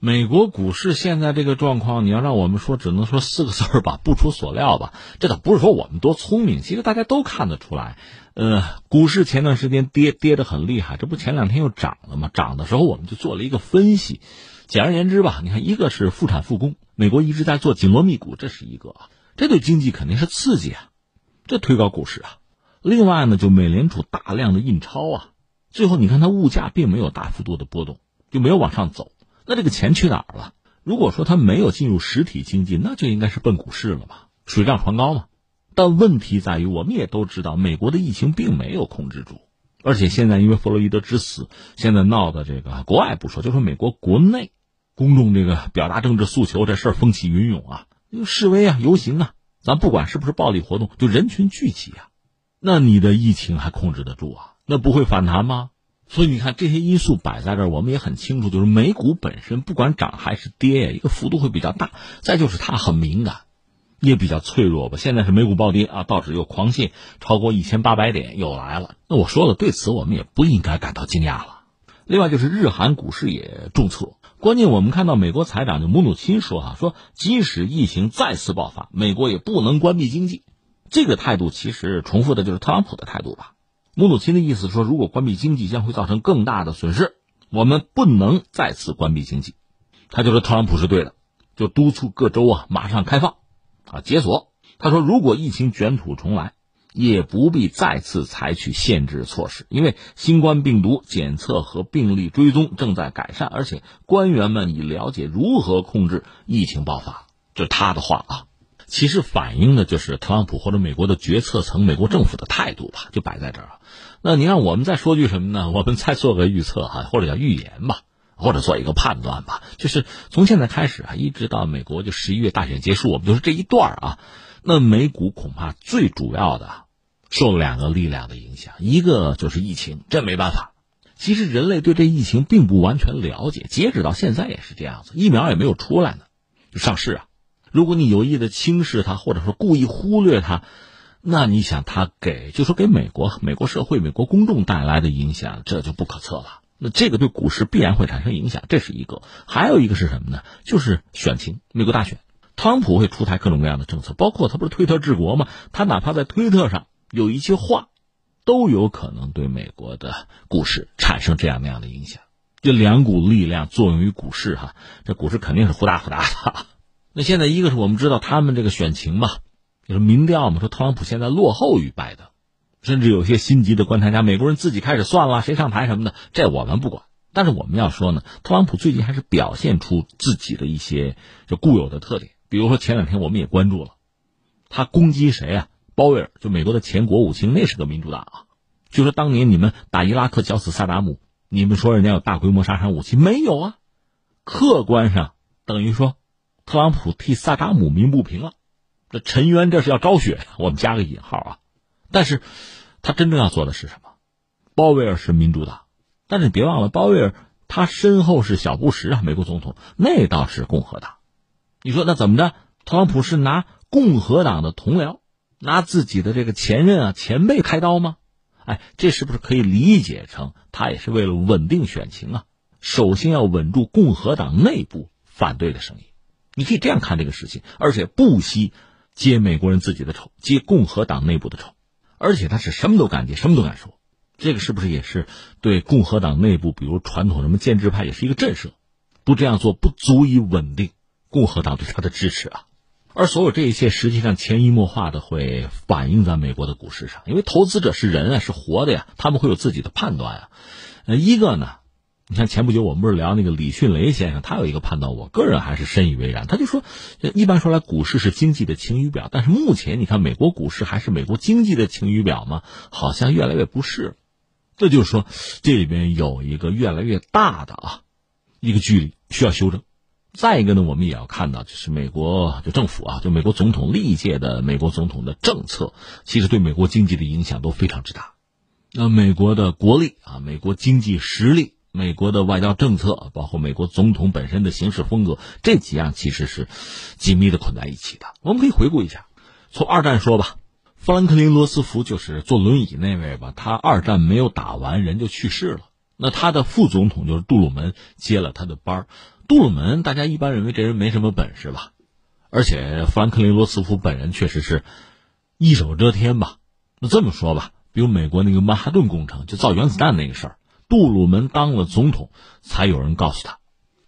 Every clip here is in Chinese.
美国股市现在这个状况，你要让我们说，只能说四个字儿吧，不出所料吧。这倒不是说我们多聪明，其实大家都看得出来。呃，股市前段时间跌跌得很厉害，这不前两天又涨了吗？涨的时候我们就做了一个分析。简而言之吧，你看，一个是复产复工，美国一直在做紧锣密鼓，这是一个，这对经济肯定是刺激啊，这推高股市啊。另外呢，就美联储大量的印钞啊，最后你看它物价并没有大幅度的波动，就没有往上走。那这个钱去哪儿了？如果说它没有进入实体经济，那就应该是奔股市了嘛，水涨船高嘛。但问题在于，我们也都知道，美国的疫情并没有控制住，而且现在因为弗洛伊德之死，现在闹的这个国外不说，就说美国国内，公众这个表达政治诉求这事儿风起云涌啊，示威啊、游行啊，咱不管是不是暴力活动，就人群聚集啊，那你的疫情还控制得住啊？那不会反弹吗？所以你看，这些因素摆在这儿，我们也很清楚，就是美股本身不管涨还是跌，一个幅度会比较大。再就是它很敏感，也比较脆弱吧。现在是美股暴跌啊，道指又狂泻，超过一千八百点又来了。那我说了，对此我们也不应该感到惊讶了。另外就是日韩股市也重挫，关键我们看到美国财长就姆努钦说哈，说即使疫情再次爆发，美国也不能关闭经济。这个态度其实重复的就是特朗普的态度吧。姆努钦的意思说，如果关闭经济将会造成更大的损失，我们不能再次关闭经济。他就说特朗普是对的，就督促各州啊马上开放，啊解锁。他说，如果疫情卷土重来，也不必再次采取限制措施，因为新冠病毒检测和病例追踪正在改善，而且官员们已了解如何控制疫情爆发。这是他的话啊。其实反映的就是特朗普或者美国的决策层、美国政府的态度吧，就摆在这儿。那你让我们再说句什么呢？我们再做个预测哈，或者叫预言吧，或者做一个判断吧。就是从现在开始啊，一直到美国就十一月大选结束，我们就是这一段啊。那美股恐怕最主要的受两个力量的影响，一个就是疫情，这没办法。其实人类对这疫情并不完全了解，截止到现在也是这样子，疫苗也没有出来呢，就上市啊。如果你有意的轻视它，或者说故意忽略它，那你想它给就说给美国、美国社会、美国公众带来的影响，这就不可测了。那这个对股市必然会产生影响，这是一个。还有一个是什么呢？就是选情，美国大选，特朗普会出台各种各样的政策，包括他不是推特治国吗？他哪怕在推特上有一些话，都有可能对美国的股市产生这样那样的影响。这两股力量作用于股市，哈，这股市肯定是忽大忽大的。那现在一个是我们知道他们这个选情嘛，就是民调嘛，说特朗普现在落后于拜登，甚至有些心急的观察家，美国人自己开始算了谁上台什么的，这我们不管。但是我们要说呢，特朗普最近还是表现出自己的一些就固有的特点，比如说前两天我们也关注了，他攻击谁啊？鲍威尔，就美国的前国务卿，那是个民主党啊，就说当年你们打伊拉克绞死萨达姆，你们说人家有大规模杀伤武器，没有啊？客观上等于说。特朗普替萨达姆鸣不平了，这沉冤这是要昭雪，我们加个引号啊。但是，他真正要做的是什么？鲍威尔是民主党，但是你别忘了，鲍威尔他身后是小布什啊，美国总统，那倒是共和党。你说那怎么着？特朗普是拿共和党的同僚，拿自己的这个前任啊前辈开刀吗？哎，这是不是可以理解成他也是为了稳定选情啊？首先要稳住共和党内部反对的声音。你可以这样看这个事情，而且不惜揭美国人自己的丑，揭共和党内部的丑，而且他是什么都敢揭，什么都敢说。这个是不是也是对共和党内部，比如传统什么建制派，也是一个震慑？不这样做，不足以稳定共和党对他的支持啊。而所有这一切，实际上潜移默化的会反映在美国的股市上，因为投资者是人啊，是活的呀，他们会有自己的判断啊。呃，一个呢。你像前不久我们不是聊那个李迅雷先生，他有一个判断，我个人还是深以为然。他就说，一般说来，股市是经济的晴雨表，但是目前你看，美国股市还是美国经济的晴雨表吗？好像越来越不是。这就是说，这里边有一个越来越大的啊一个距离需要修正。再一个呢，我们也要看到，就是美国就政府啊，就美国总统历届的美国总统的政策，其实对美国经济的影响都非常之大。那美国的国力啊，美国经济实力。美国的外交政策，包括美国总统本身的行事风格，这几样其实是紧密的捆在一起的。我们可以回顾一下，从二战说吧，富兰克林·罗斯福就是坐轮椅那位吧，他二战没有打完，人就去世了。那他的副总统就是杜鲁门接了他的班杜鲁门大家一般认为这人没什么本事吧，而且富兰克林·罗斯福本人确实是一手遮天吧。那这么说吧，比如美国那个曼哈顿工程就造原子弹那个事儿，杜鲁门当了总统才有人告诉他，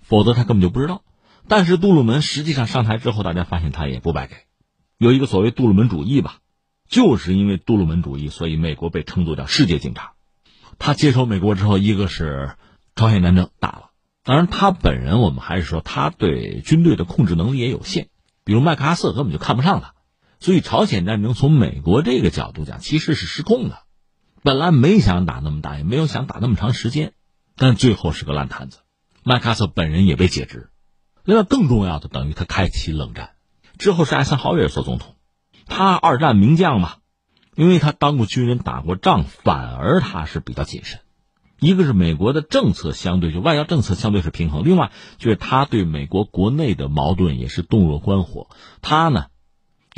否则他根本就不知道。但是杜鲁门实际上上台之后，大家发现他也不白给，有一个所谓杜鲁门主义吧，就是因为杜鲁门主义，所以美国被称作叫世界警察。他接手美国之后，一个是朝鲜战争打了，当然他本人我们还是说他对军队的控制能力也有限，比如麦克阿瑟根本就看不上他，所以朝鲜战争从美国这个角度讲其实是失控的，本来没想打那么大，也没有想打那么长时间，但最后是个烂摊子，麦克阿瑟本人也被解职。另外更重要的，等于他开启冷战之后是艾森豪威尔做总统，他二战名将嘛。因为他当过军人，打过仗，反而他是比较谨慎。一个是美国的政策相对就外交政策相对是平衡，另外就是他对美国国内的矛盾也是洞若观火。他呢，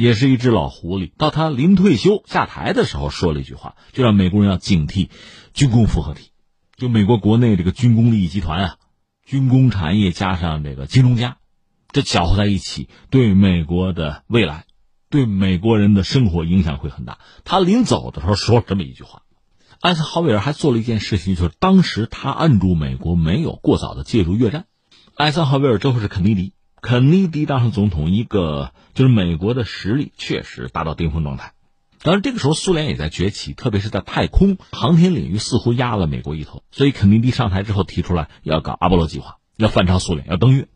也是一只老狐狸。到他临退休下台的时候，说了一句话，就让美国人要警惕军工复合体，就美国国内这个军工利益集团啊，军工产业加上这个金融家，这搅和在一起，对美国的未来。对美国人的生活影响会很大。他临走的时候说了这么一句话：，艾森豪威尔还做了一件事情，就是当时他按住美国没有过早的介入越战。艾森豪威尔之后是肯尼迪，肯尼迪当上总统，一个就是美国的实力确实达到巅峰状态。当然这个时候苏联也在崛起，特别是在太空航天领域似乎压了美国一头。所以肯尼迪上台之后提出来要搞阿波罗计划，要反超苏联，要登月。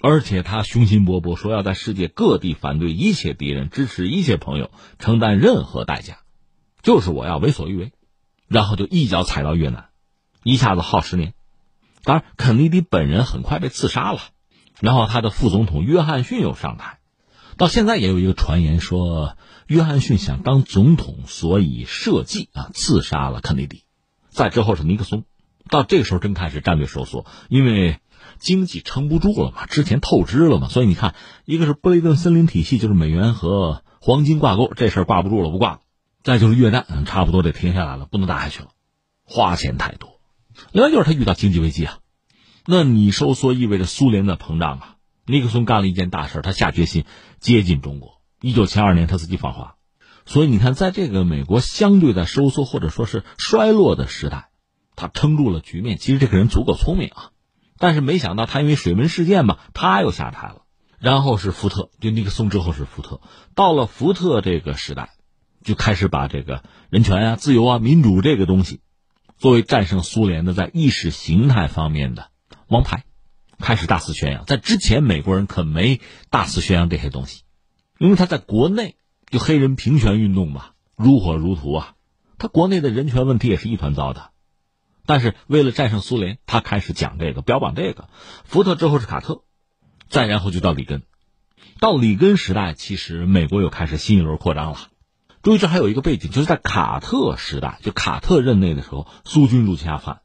而且他雄心勃勃，说要在世界各地反对一切敌人，支持一切朋友，承担任何代价，就是我要为所欲为，然后就一脚踩到越南，一下子耗十年。当然，肯尼迪本人很快被刺杀了，然后他的副总统约翰逊又上台。到现在也有一个传言说，约翰逊想当总统，所以设计啊刺杀了肯尼迪。再之后是尼克松，到这个时候真开始战略收缩，因为。经济撑不住了嘛？之前透支了嘛？所以你看，一个是布雷顿森林体系，就是美元和黄金挂钩，这事儿挂不住了，不挂了。再就是越战，差不多得停下来了，不能打下去了，花钱太多。另外就是他遇到经济危机啊，那你收缩意味着苏联的膨胀啊。尼克松干了一件大事，他下决心接近中国。一九七二年他自己访华，所以你看，在这个美国相对在收缩或者说是衰落的时代，他撑住了局面。其实这个人足够聪明啊。但是没想到他因为水门事件嘛，他又下台了。然后是福特，就尼克松之后是福特。到了福特这个时代，就开始把这个人权啊、自由啊、民主这个东西，作为战胜苏联的在意识形态方面的王牌，开始大肆宣扬。在之前，美国人可没大肆宣扬这些东西，因为他在国内就黑人平权运动嘛，如火如荼啊。他国内的人权问题也是一团糟的。但是为了战胜苏联，他开始讲这个，标榜这个。福特之后是卡特，再然后就到里根。到里根时代，其实美国又开始新一轮扩张了。注意，这还有一个背景，就是在卡特时代，就卡特任内的时候，苏军入侵阿富汗。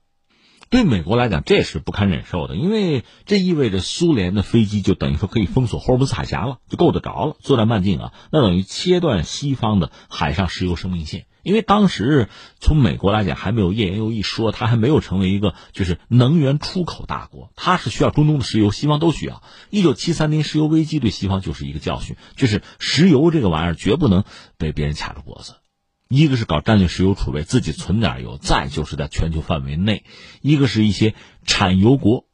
对美国来讲，这是不堪忍受的，因为这意味着苏联的飞机就等于说可以封锁霍尔木兹海峡了，就够得着了，作战半径啊，那等于切断西方的海上石油生命线。因为当时从美国来讲，还没有页岩油一说，它还没有成为一个就是能源出口大国，它是需要中东的石油，西方都需要。一九七三年石油危机对西方就是一个教训，就是石油这个玩意儿绝不能被别人卡住脖子。一个是搞战略石油储备，自己存点油；再就是在全球范围内，一个是一些产油国，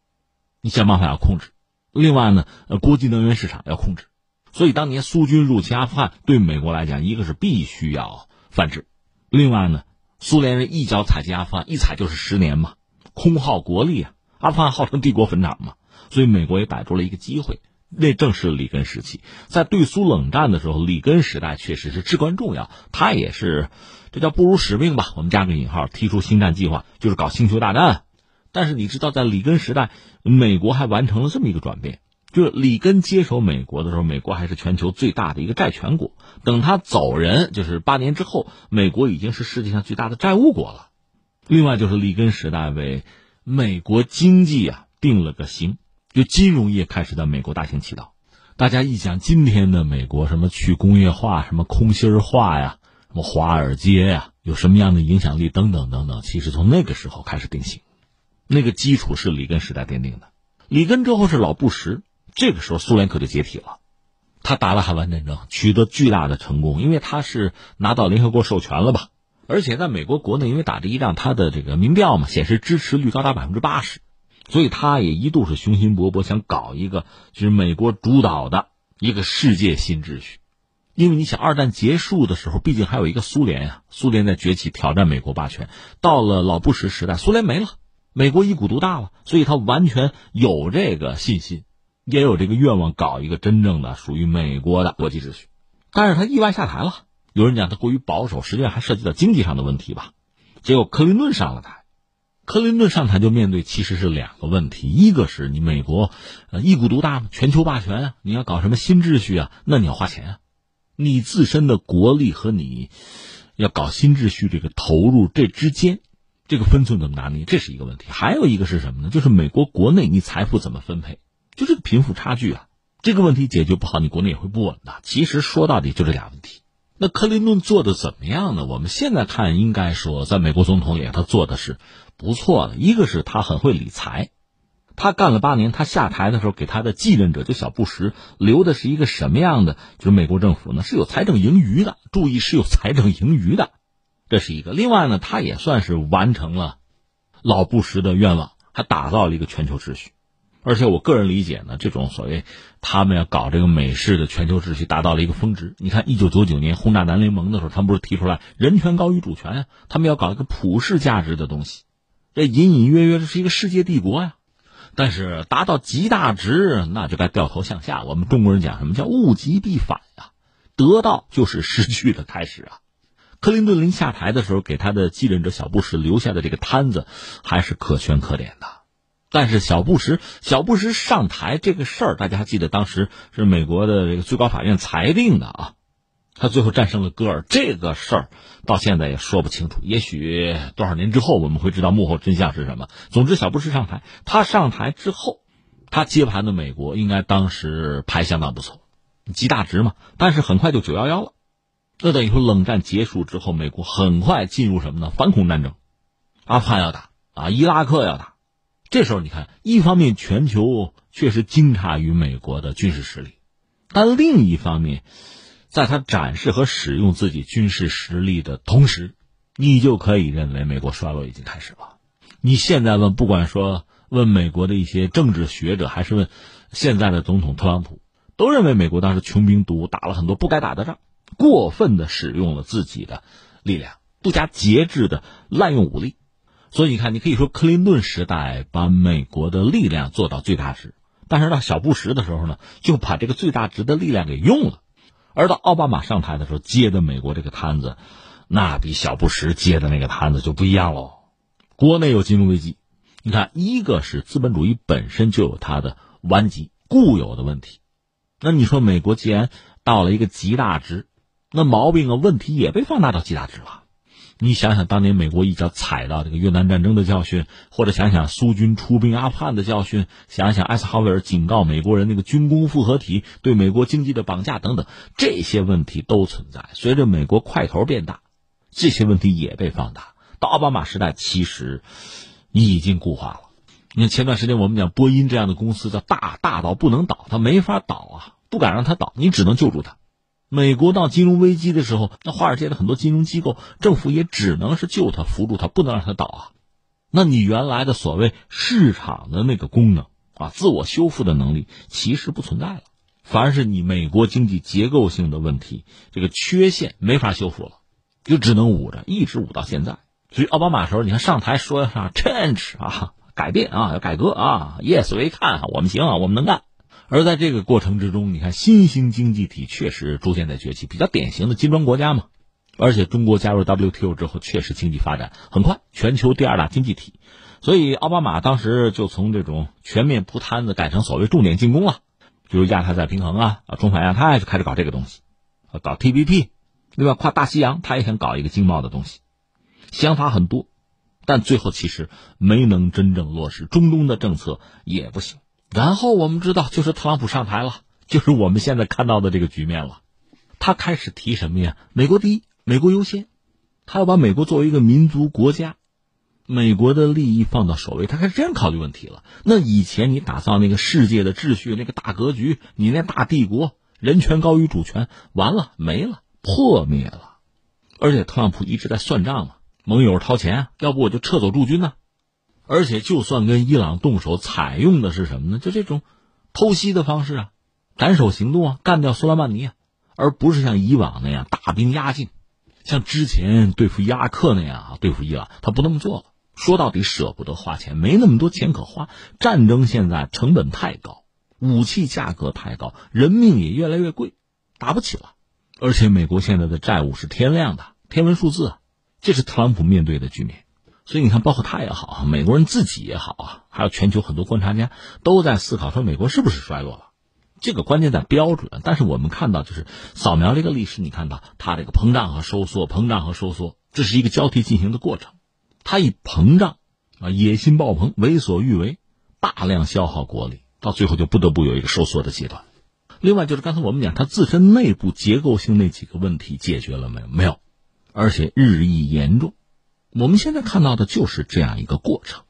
你想办法要控制。另外呢，呃，国际能源市场要控制。所以当年苏军入侵阿富汗，对美国来讲，一个是必须要反制；另外呢，苏联人一脚踩进阿富汗，一踩就是十年嘛，空耗国力啊。阿富汗号称帝国坟场嘛，所以美国也逮住了一个机会。那正是里根时期，在对苏冷战的时候，里根时代确实是至关重要。他也是，这叫不辱使命吧？我们加个引号，提出星战计划，就是搞星球大战。但是你知道，在里根时代，美国还完成了这么一个转变，就是里根接手美国的时候，美国还是全球最大的一个债权国。等他走人，就是八年之后，美国已经是世界上最大的债务国了。另外，就是里根时代为美国经济啊定了个型。就金融业开始在美国大行其道，大家一讲今天的美国，什么去工业化，什么空心化呀，什么华尔街呀，有什么样的影响力等等等等，其实从那个时候开始定型。那个基础是里根时代奠定的。里根之后是老布什，这个时候苏联可就解体了。他打了海湾战争，取得巨大的成功，因为他是拿到联合国授权了吧？而且在美国国内，因为打这一仗，他的这个民调嘛显示支持率高达百分之八十，所以他也一度是雄心勃勃，想搞一个就是美国主导的一个世界新秩序。因为你想，二战结束的时候，毕竟还有一个苏联呀，苏联在崛起，挑战美国霸权。到了老布什时代，苏联没了，美国一股独大了，所以他完全有这个信心。也有这个愿望，搞一个真正的属于美国的国际秩序，但是他意外下台了。有人讲他过于保守，实际上还涉及到经济上的问题吧。结果克林顿上了台，克林顿上台就面对其实是两个问题：一个是你美国，呃一股独大，全球霸权啊，你要搞什么新秩序啊，那你要花钱啊。你自身的国力和你要搞新秩序这个投入这之间，这个分寸怎么拿捏，这是一个问题。还有一个是什么呢？就是美国国内你财富怎么分配？就这个贫富差距啊，这个问题解决不好，你国内也会不稳的。其实说到底就这俩问题。那克林顿做的怎么样呢？我们现在看，应该说在美国总统里，他做的是不错的。一个是他很会理财，他干了八年，他下台的时候给他的继任者就小布什留的是一个什么样的？就是美国政府呢是有财政盈余的，注意是有财政盈余的，这是一个。另外呢，他也算是完成了老布什的愿望，还打造了一个全球秩序。而且我个人理解呢，这种所谓他们要搞这个美式的全球秩序，达到了一个峰值。你看，一九九九年轰炸南联盟的时候，他们不是提出来人权高于主权呀？他们要搞一个普世价值的东西，这隐隐约约这是一个世界帝国呀。但是达到极大值，那就该掉头向下。我们中国人讲什么叫物极必反呀？得到就是失去的开始啊。克林顿临下台的时候，给他的继任者小布什留下的这个摊子，还是可圈可点的。但是小布什，小布什上台这个事儿，大家还记得当时是美国的这个最高法院裁定的啊，他最后战胜了戈尔，这个事儿到现在也说不清楚。也许多少年之后我们会知道幕后真相是什么。总之，小布什上台，他上台之后，他接盘的美国应该当时牌相当不错，极大值嘛。但是很快就九幺幺了，那等于说冷战结束之后，美国很快进入什么呢？反恐战争，阿富汗要打啊，伊拉克要打。这时候你看，一方面全球确实惊诧于美国的军事实力，但另一方面，在他展示和使用自己军事实力的同时，你就可以认为美国衰落已经开始了。你现在问，不管说问美国的一些政治学者，还是问现在的总统特朗普，都认为美国当时穷兵黩武，打了很多不该打的仗，过分的使用了自己的力量，不加节制的滥用武力。所以你看，你可以说克林顿时代把美国的力量做到最大值，但是到小布什的时候呢，就把这个最大值的力量给用了，而到奥巴马上台的时候接的美国这个摊子，那比小布什接的那个摊子就不一样喽。国内有金融危机，你看，一个是资本主义本身就有它的顽疾固有的问题，那你说美国既然到了一个极大值，那毛病啊问题也被放大到极大值了。你想想，当年美国一脚踩到这个越南战争的教训，或者想想苏军出兵阿富汗的教训，想想艾斯豪威尔警告美国人那个军工复合体对美国经济的绑架等等，这些问题都存在。随着美国块头变大，这些问题也被放大。到奥巴马时代，其实已经固化了。你看前段时间我们讲波音这样的公司叫大大到不能倒，它没法倒啊，不敢让它倒，你只能救助它。美国到金融危机的时候，那华尔街的很多金融机构、政府也只能是救他、扶住他，不能让他倒啊。那你原来的所谓市场的那个功能啊，自我修复的能力其实不存在了，凡是你美国经济结构性的问题，这个缺陷没法修复了，就只能捂着，一直捂到现在。所以奥巴马时候，你看上台说啥 change 啊，改变啊，要改革啊，yes，we can，，我们行，我们能干。而在这个过程之中，你看新兴经济体确实逐渐在崛起，比较典型的金砖国家嘛。而且中国加入 WTO 之后，确实经济发展很快，全球第二大经济体。所以奥巴马当时就从这种全面铺摊子改成所谓重点进攻了，比如亚太再平衡啊，啊，中法亚太就开始搞这个东西，啊，搞 TPP，对吧？跨大西洋，他也想搞一个经贸的东西，想法很多，但最后其实没能真正落实。中东的政策也不行。然后我们知道，就是特朗普上台了，就是我们现在看到的这个局面了。他开始提什么呀？美国第一，美国优先。他要把美国作为一个民族国家，美国的利益放到首位，他开始这样考虑问题了。那以前你打造那个世界的秩序、那个大格局，你那大帝国，人权高于主权，完了没了，破灭了。而且特朗普一直在算账嘛，盟友掏钱，要不我就撤走驻军呢。而且就算跟伊朗动手，采用的是什么呢？就这种偷袭的方式啊，斩首行动啊，干掉苏莱曼尼啊，而不是像以往那样大兵压境。像之前对付伊拉克那样啊，对付伊朗，他不那么做了。说到底，舍不得花钱，没那么多钱可花。战争现在成本太高，武器价格太高，人命也越来越贵，打不起了。而且美国现在的债务是天量的，天文数字，这是特朗普面对的局面。所以你看，包括他也好啊，美国人自己也好啊，还有全球很多观察家都在思考说，美国是不是衰落了？这个关键在标准。但是我们看到，就是扫描这个历史，你看到它这个膨胀和收缩，膨胀和收缩，这是一个交替进行的过程。它一膨胀，啊，野心爆棚，为所欲为，大量消耗国力，到最后就不得不有一个收缩的阶段。另外就是刚才我们讲，它自身内部结构性那几个问题解决了没有？没有，而且日益严重。我们现在看到的就是这样一个过程。